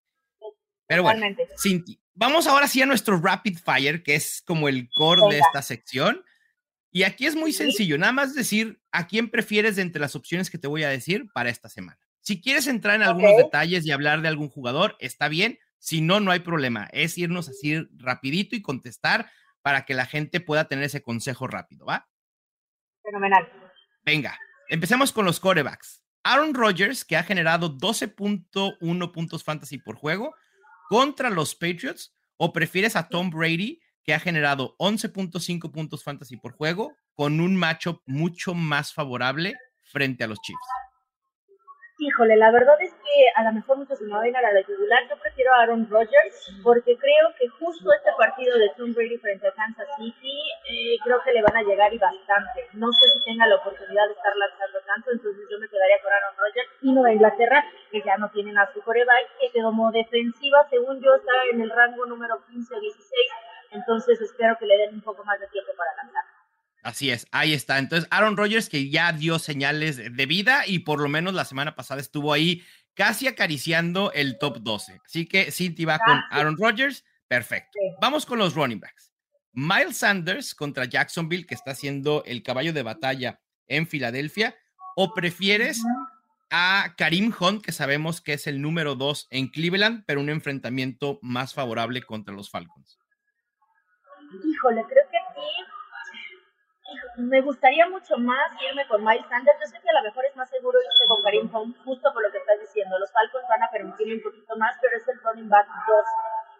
Pero bueno, Cinti, vamos ahora sí a nuestro rapid fire, que es como el core de esta sección. Y aquí es muy sencillo, nada más decir a quién prefieres de entre las opciones que te voy a decir para esta semana. Si quieres entrar en algunos detalles y hablar de algún jugador, está bien. Si no, no hay problema. Es irnos así rapidito y contestar para que la gente pueda tener ese consejo rápido, ¿va? Fenomenal. Venga, empecemos con los corebacks. Aaron Rodgers, que ha generado 12.1 puntos fantasy por juego contra los Patriots, o prefieres a Tom Brady, que ha generado 11.5 puntos fantasy por juego, con un matchup mucho más favorable frente a los Chiefs. Híjole, la verdad es que a lo mejor muchos se me van a la yugular. Yo prefiero a Aaron Rodgers porque creo que justo este partido de Tom Brady frente a Kansas City, eh, creo que le van a llegar y bastante. No sé si tenga la oportunidad de estar lanzando tanto, entonces yo me quedaría con Aaron Rodgers y no de Inglaterra, que ya no tienen a su coreback, que como defensiva, según yo, está en el rango número 15 o 16 entonces espero que le den un poco más de tiempo para lanzar. Así es, ahí está. Entonces, Aaron Rodgers que ya dio señales de vida y por lo menos la semana pasada estuvo ahí casi acariciando el top 12. Así que Cinti va con Aaron Rodgers, perfecto. Vamos con los running backs. Miles Sanders contra Jacksonville, que está haciendo el caballo de batalla en Filadelfia, o prefieres a Karim Hunt, que sabemos que es el número 2 en Cleveland, pero un enfrentamiento más favorable contra los Falcons. Híjole, creo me gustaría mucho más irme con Miles Sanders. Yo sé que a lo mejor es más seguro irse con Karim Hunt, justo por lo que estás diciendo. Los Falcons van a permitirle un poquito más, pero es el running back 2.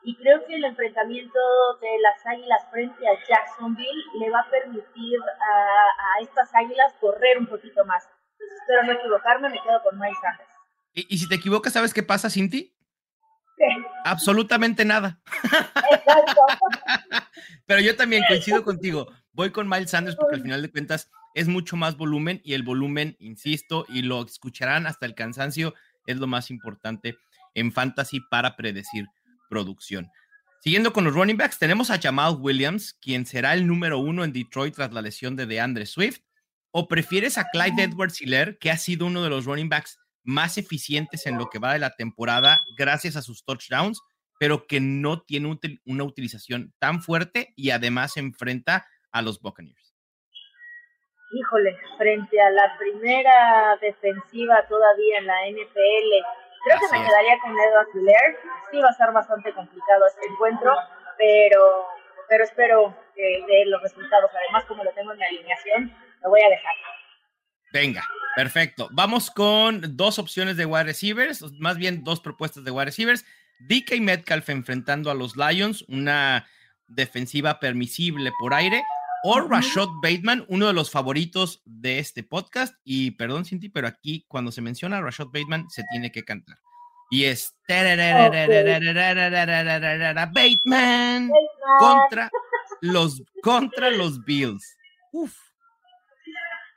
Y creo que el enfrentamiento de las Águilas frente a Jacksonville le va a permitir a, estas Águilas correr un poquito más. Entonces espero no equivocarme, me quedo con Miles Sanders. ¿Y, y si te equivocas, sabes qué pasa, Cinti? Absolutamente nada. [LAUGHS] Pero yo también coincido contigo. Voy con Miles Sanders porque al final de cuentas es mucho más volumen y el volumen, insisto, y lo escucharán hasta el cansancio, es lo más importante en fantasy para predecir producción. Siguiendo con los running backs, tenemos a Jamal Williams, quien será el número uno en Detroit tras la lesión de DeAndre Swift. ¿O prefieres a Clyde Edwards Hiller, que ha sido uno de los running backs más eficientes en lo que va de la temporada gracias a sus touchdowns, pero que no tiene una utilización tan fuerte y además enfrenta a los Buccaneers. Híjole, frente a la primera defensiva todavía en la NFL, creo que me quedaría con Edward Hiller. Sí va a ser bastante complicado este encuentro, pero, pero espero que dé los resultados. Además, como lo tengo en mi alineación, lo voy a dejar. Venga, perfecto. Vamos con dos opciones de wide receivers, más bien dos propuestas de wide receivers. DK Metcalf enfrentando a los Lions, una defensiva permisible por aire. O Rashad Bateman, uno de los favoritos de este podcast. Y perdón, Cinti, pero aquí cuando se menciona a Rashad Bateman se tiene que cantar. Y es Bateman contra los, contra los Bills. Uf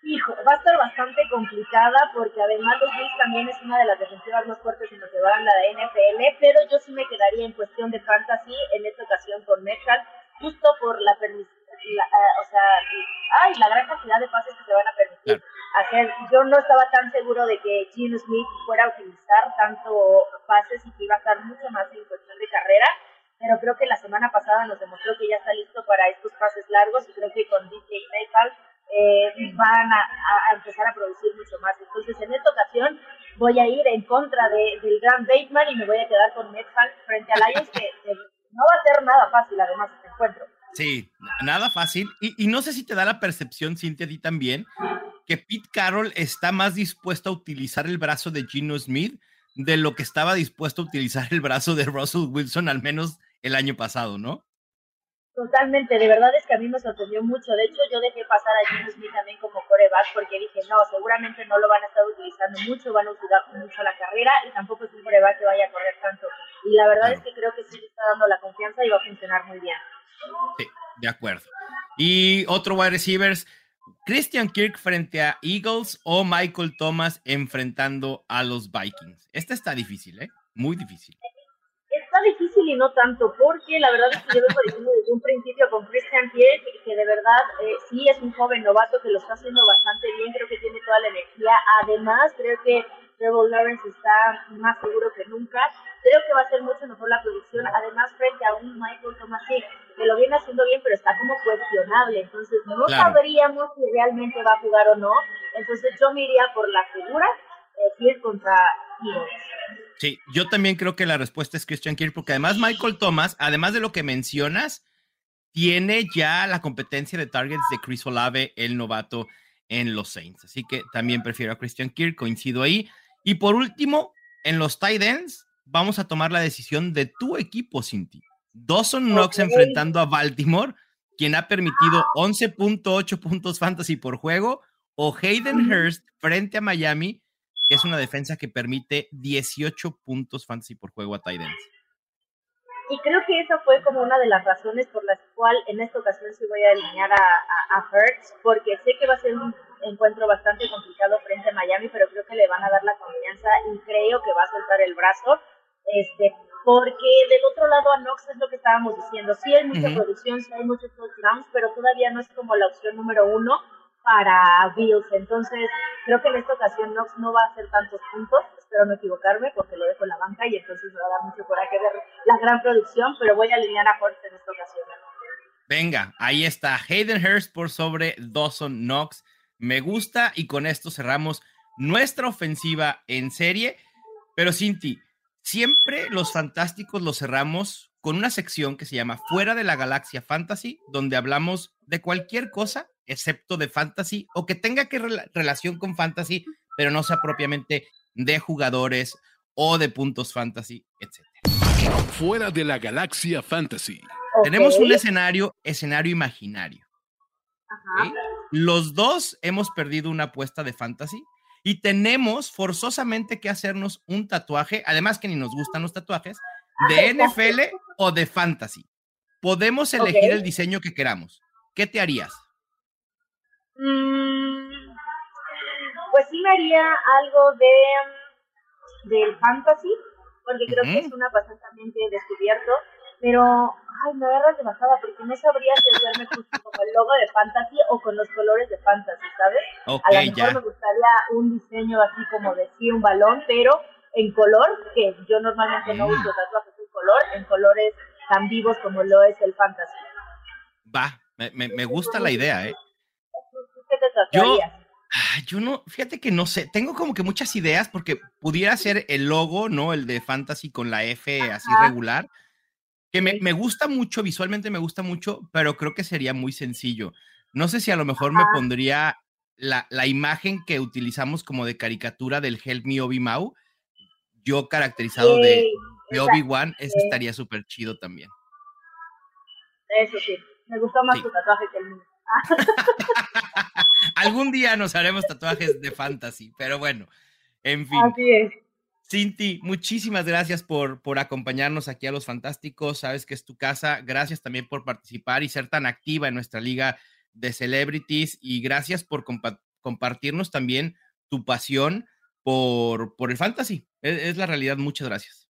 hijo, va a estar bastante complicada porque además los Bills también es una de las defensivas más fuertes en lo que va en la de NFL, pero yo sí me quedaría en cuestión de fantasy en esta ocasión con Metcalf, justo por la permisión, uh, o sea, ay, la gran cantidad de pases que se van a permitir hacer. Yo no estaba tan seguro de que Gene Smith fuera a utilizar tanto pases y que iba a estar mucho más en cuestión de carrera, pero creo que la semana pasada nos demostró que ya está listo para estos pases largos y creo que con DJ Metcalf eh, van a, empezar a producir mucho más. Entonces, en esta ocasión voy a ir en contra de, del gran Bateman y me voy a quedar con Metcalf frente a Lions, que, no va a ser nada fácil, además, este encuentro. Sí, nada fácil. Y, y, no sé si te da la percepción, Cintia, a ti también, que Pete Carroll está más dispuesto a utilizar el brazo de Gino Smith de lo que estaba dispuesto a utilizar el brazo de Russell Wilson, al menos el año pasado, ¿no? Totalmente, de verdad es que a mí me sorprendió mucho. De hecho, yo dejé pasar a Jimmy Smith también como coreback porque dije, no, seguramente no lo van a estar utilizando mucho, van a usar mucho la carrera y tampoco es un coreback que vaya a correr tanto. Y la verdad es que creo que sí le está dando la confianza y va a funcionar muy bien. De acuerdo. Y otro wide receivers, Christian Kirk frente a Eagles o Michael Thomas enfrentando a los Vikings. Esta está difícil, ¿eh? Muy difícil. Está difícil y no tanto, porque la verdad es que yo vengo diciendo desde un principio con Christian Kirk que de verdad eh, sí es un joven novato que lo está haciendo bastante bien, creo que tiene toda la energía. Además, creo que Trevor Lawrence está más seguro que nunca. Creo que va a ser mucho mejor la producción. Además, frente a un Michael Thomas que lo viene haciendo bien, pero está como cuestionable. Entonces, no sabríamos si realmente va a jugar o no. Entonces, yo me iría por la figura eh, contra Sí, yo también creo que la respuesta es Christian Kirk, porque además Michael Thomas, además de lo que mencionas, tiene ya la competencia de targets de Chris Olave, el novato en los Saints. Así que también prefiero a Christian Kirk, coincido ahí. Y por último, en los tight ends, vamos a tomar la decisión de tu equipo, Cinti. Dawson Knox enfrentando a Baltimore, quien ha permitido 11.8 puntos fantasy por juego, o Hayden Hurst frente a Miami, que es una defensa que permite 18 puntos fantasy por juego a tight ends. Y creo que esa fue como una de las razones por las cuales en esta ocasión sí voy a alinear a, a, Hertz, porque sé que va a ser un encuentro bastante complicado frente a Miami, pero creo que le van a dar la confianza y creo que va a soltar el brazo. Este, porque del otro lado a Knox es lo que estábamos diciendo, sí hay mucha producción, sí hay muchos touchdowns, pero todavía no es como la opción número uno para Bills. Entonces, creo que en esta ocasión Knox no va a hacer tantos puntos, espero no equivocarme porque lo dejo en la banca y entonces me va a dar mucho coraje ver la gran producción, pero voy a alinear a Horst en esta ocasión. Venga, ahí está Hayden Hurst por sobre Dawson Knox. Me gusta y con esto cerramos nuestra ofensiva en serie. Pero Cinti, siempre los fantásticos los cerramos con una sección que se llama Fuera de la Galaxia Fantasy, donde hablamos de cualquier cosa excepto de fantasy o que tenga que relación con fantasy, pero no sea propiamente de jugadores o de puntos fantasy, etc. Fuera de la galaxia fantasy. Tenemos un escenario, escenario imaginario. Los dos hemos perdido una apuesta de fantasy y tenemos forzosamente que hacernos un tatuaje, además que ni nos gustan los tatuajes, de NFL o de fantasy. Podemos elegir el diseño que queramos. ¿Qué te harías? Mm, pues sí me haría algo de del fantasy, porque creo que es que he descubierto, pero ay, me agarras de bajada porque no sabría si hacerme justo como el logo de fantasy o con los colores de fantasy, ¿sabes? a lo mejor me gustaría un diseño así como de sí, un balón, pero en color, que yo normalmente no uso mm. tatuajes en color, en colores tan vivos como lo es el fantasy. Va, me, me, me gusta la idea, ¿eh? Yo, ah, yo no, fíjate que no sé, tengo como que muchas ideas porque pudiera ser el logo, ¿no? El de Fantasy con la F así regular, que me, me, gusta mucho, visualmente me gusta mucho, pero creo que sería muy sencillo. No sé si a lo mejor me pondría la, la, imagen que utilizamos como de caricatura del Help Me Obi-Mau, yo caracterizado de, Obi-Wan, ese estaría súper chido también. Eso sí, me gustó más tu tatuaje que el mío. [LAUGHS] Algún día nos haremos tatuajes de fantasy, pero bueno, en fin. Así es. Cinti, muchísimas gracias por, por acompañarnos aquí a Los Fantásticos. Sabes que es tu casa. Gracias también por participar y ser tan activa en nuestra liga de celebrities. Y gracias por compartirnos también tu pasión por, por el fantasy. es la realidad. Muchas gracias.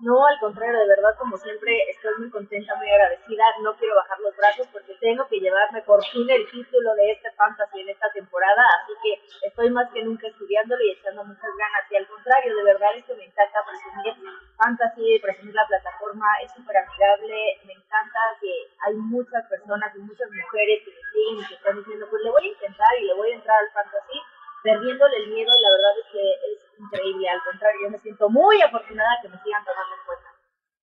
No, al contrario, de verdad, como siempre, estoy muy contenta, muy agradecida. No quiero bajar los brazos porque tengo que llevarme por fin el título de este fantasy en esta temporada. Así que estoy más que nunca estudiándolo y echando muchas ganas. Y al contrario, de verdad, esto me encanta presumir fantasy, presumir la plataforma. Es súper amigable. Me encanta que hay muchas personas y muchas mujeres que me siguen y que están diciendo, pues le voy a intentar y le voy a entrar al fantasy perdiéndole el miedo, la verdad es que es increíble. Al contrario, yo me siento muy afortunada que me sigan tomando en cuenta.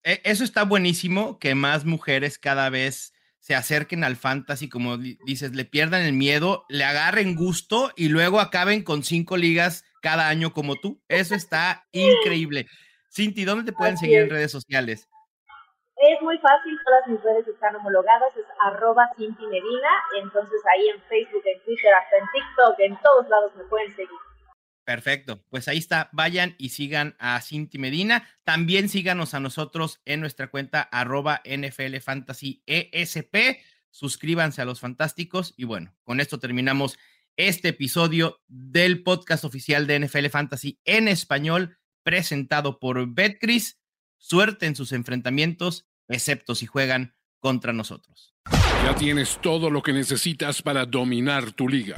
E, eso está buenísimo, que más mujeres cada vez se acerquen al fantasy, como dices, le pierdan el miedo, le agarren gusto y luego acaben con cinco ligas cada año como tú. Eso está [LAUGHS] increíble. Cinti, ¿dónde te pueden seguir en redes sociales? Es muy fácil, todas mis redes están homologadas, es arroba Cinti Medina, entonces ahí en Facebook, en Twitter, hasta en TikTok, en todos lados me pueden seguir. Perfecto, pues ahí está, vayan y sigan a Cinti Medina, también síganos a nosotros en nuestra cuenta arroba NFL Fantasy ESP, suscríbanse a los fantásticos y bueno, con esto terminamos este episodio del podcast oficial de NFL Fantasy en español presentado por Betcris. Suerte en sus enfrentamientos, excepto si juegan contra nosotros. Ya tienes todo lo que necesitas para dominar tu liga.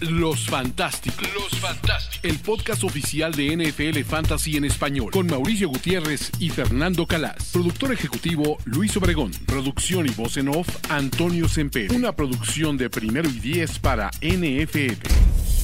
Los Fantásticos. Los Fantásticos. El podcast oficial de NFL Fantasy en español. Con Mauricio Gutiérrez y Fernando Calas. Productor ejecutivo Luis Obregón. Producción y voz en off Antonio Semper. Una producción de primero y diez para NFL.